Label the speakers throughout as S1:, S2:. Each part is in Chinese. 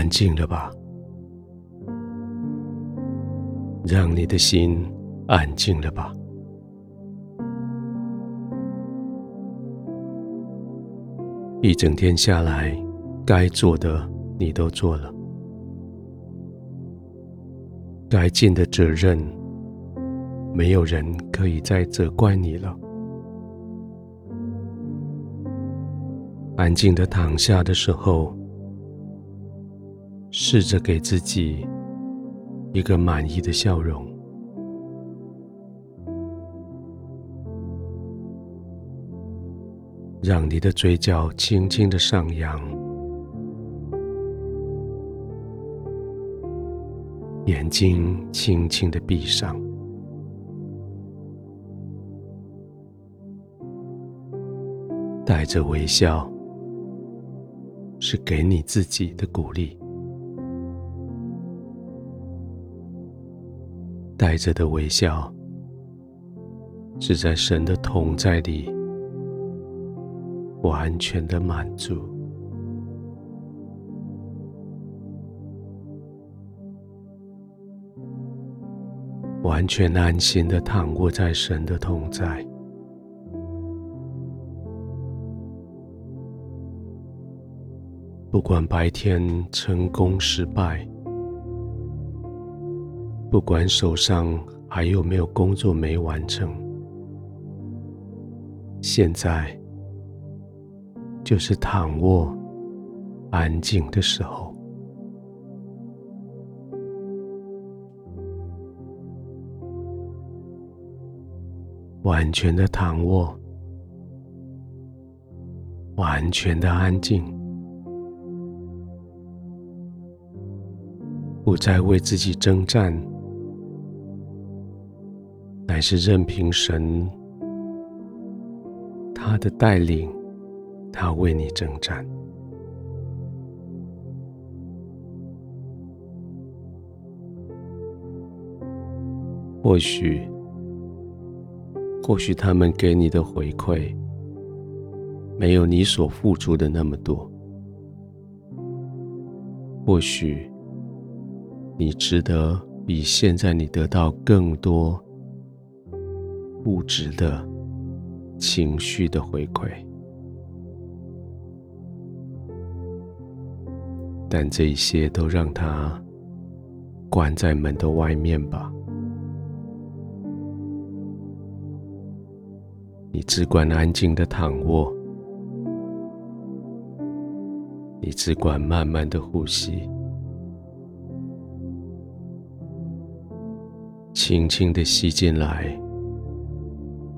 S1: 安静了吧，让你的心安静了吧。一整天下来，该做的你都做了，该尽的责任，没有人可以再责怪你了。安静的躺下的时候，试着给自己一个满意的笑容，让你的嘴角轻轻的上扬，眼睛轻轻的闭上，带着微笑，是给你自己的鼓励。带着的微笑，是在神的同在里完全的满足，完全安心的躺卧在神的同在。不管白天成功失败。不管手上还有没有工作没完成，现在就是躺卧安静的时候，完全的躺卧，完全的安静，不再为自己征战。乃是任凭神，他的带领，他为你征战。或许，或许他们给你的回馈，没有你所付出的那么多。或许，你值得比现在你得到更多。物质的、情绪的回馈，但这一些都让他关在门的外面吧。你只管安静的躺卧，你只管慢慢的呼吸，轻轻的吸进来。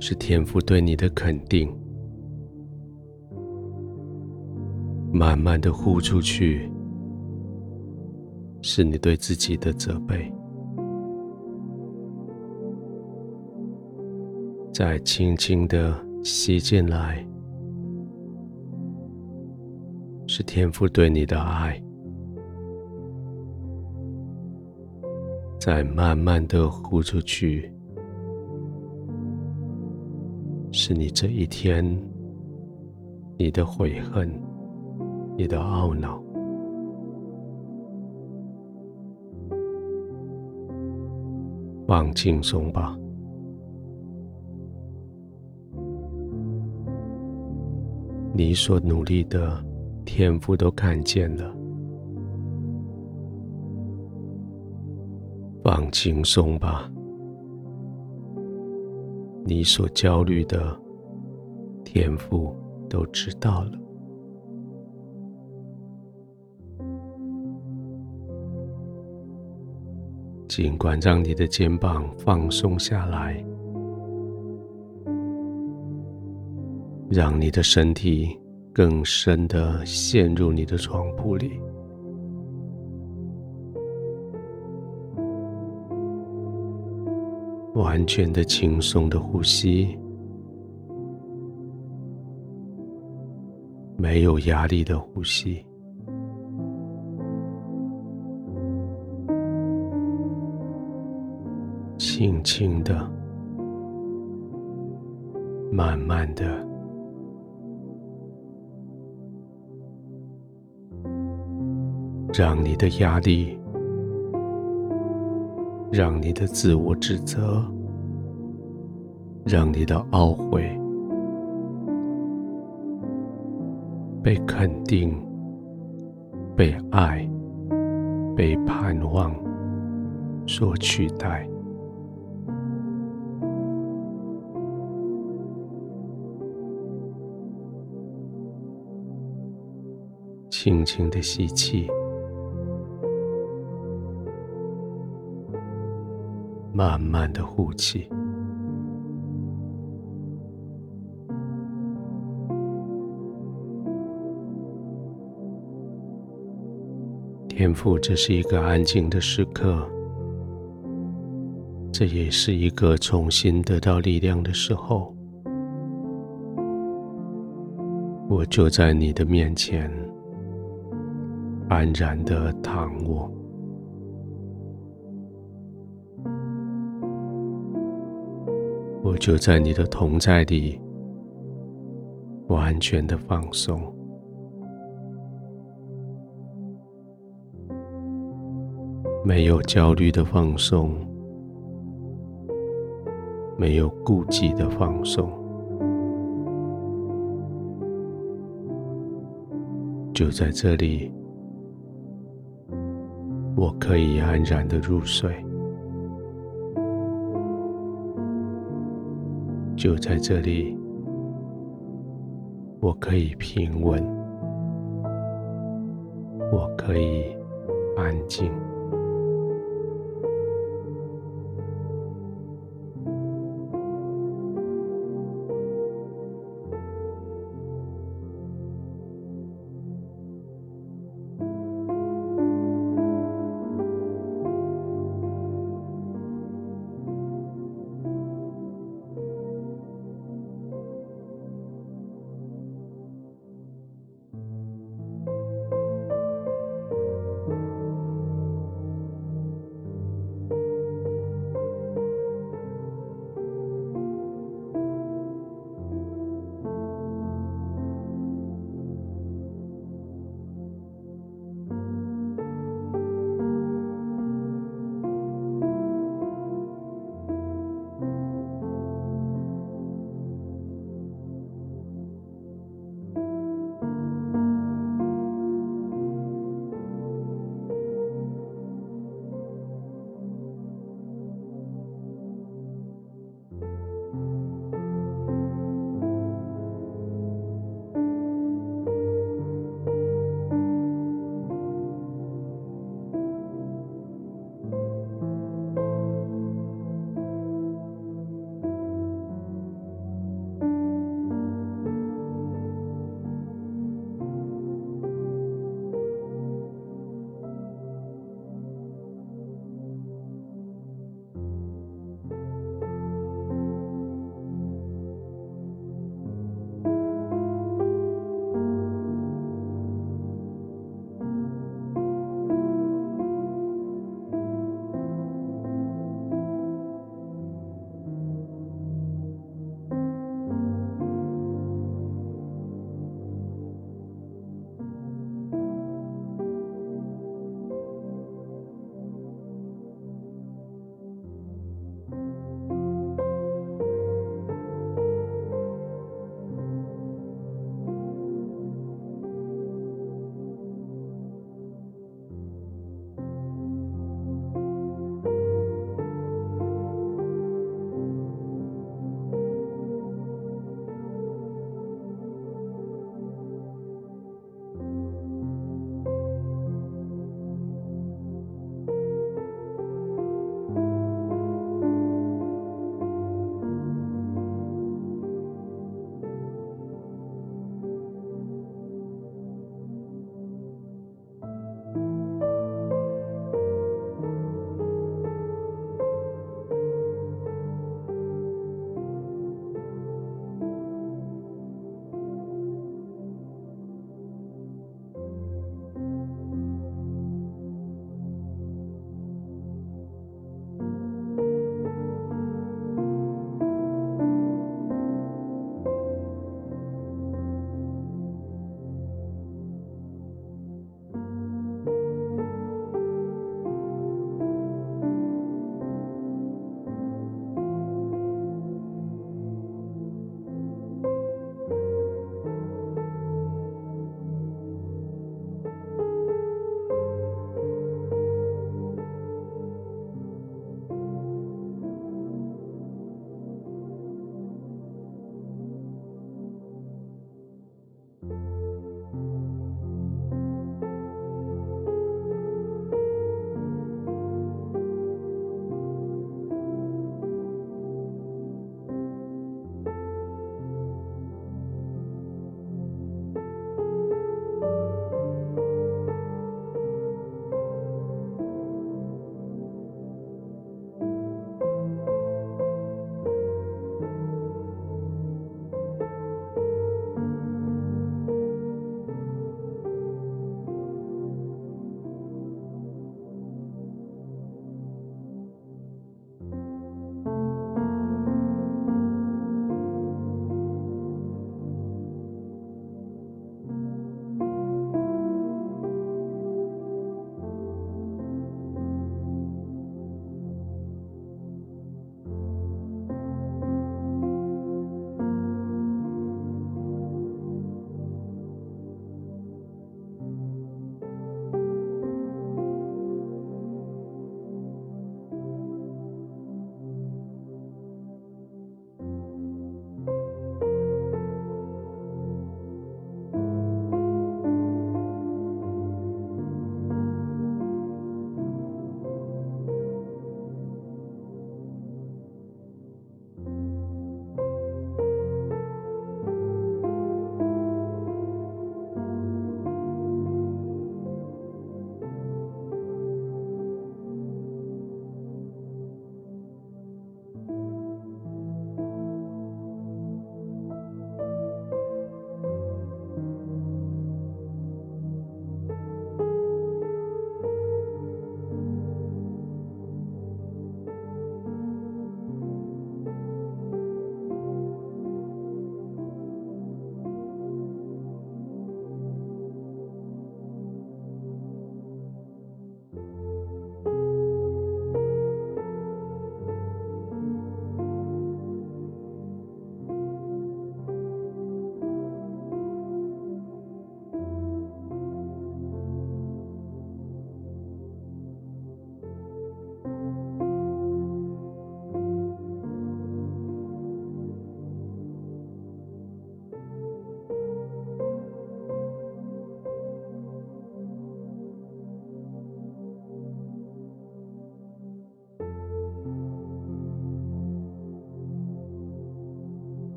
S1: 是天父对你的肯定，慢慢的呼出去，是你对自己的责备。再轻轻的吸进来，是天父对你的爱。再慢慢的呼出去。是你这一天，你的悔恨，你的懊恼，放轻松吧。你所努力的天赋都看见了，放轻松吧。你所焦虑的，天父都知道了。尽管让你的肩膀放松下来，让你的身体更深的陷入你的床铺里。完全的轻松的呼吸，没有压力的呼吸，轻轻的、慢慢的。让你的压力，让你的自我指责，让你的懊悔被肯定、被爱、被盼望所取代。轻轻的吸气，慢慢的呼气。天赋，这是一个安静的时刻，这也是一个重新得到力量的时候。我就在你的面前。安然的躺卧，我就在你的同在里，完全的放松，没有焦虑的放松，没有顾忌的放松，就在这里。我可以安然的入睡，就在这里，我可以平稳，我可以安静。